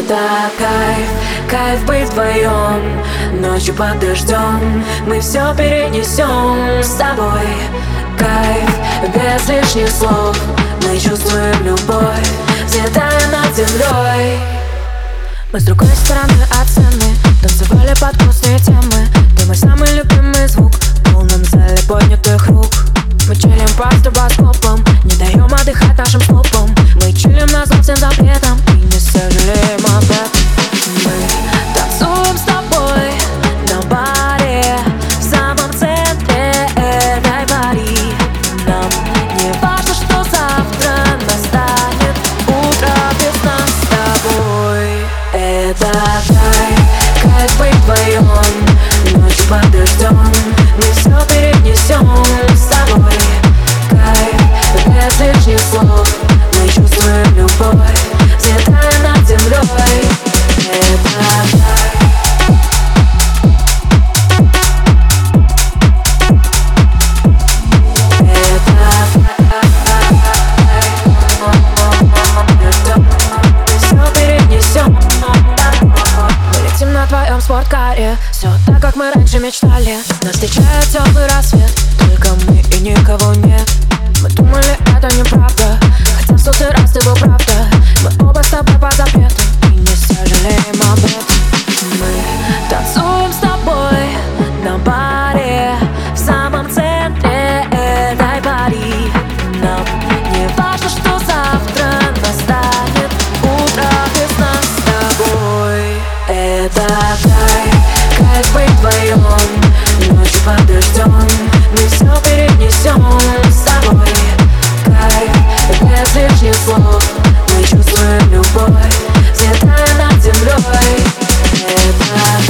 Это кайф, кайф быть вдвоем. Ночью под дождем мы все перенесем с тобой Кайф, без лишних слов. Мы чувствуем любовь, взлетая над землей Мы с другой стороны оцены Танцевали под грустные темы. Ты мой самый любимый звук В полном зале поднятых рук. Мы чилим под стробоскопом Не даем отдыхать нашим стопам Мы чилим на злом всем запретом Кайф, кайф быть вдвоем Ночью под дождем спорткаре. Все так, как мы раньше мечтали. Нас встречает теплый рассвет Только мы и никого нет. Мы думали, это неправда. Хотя в сотый раз ты был правда. Мы оба с тобой по запрету И не сожалеем об этом. Мы танцуем с тобой на баре В самом центре этой пари Нам не важно, что завтра настанет. Утро без нас с тобой. Это тепло Мы чувствуем любовь Взлетая над землей. Это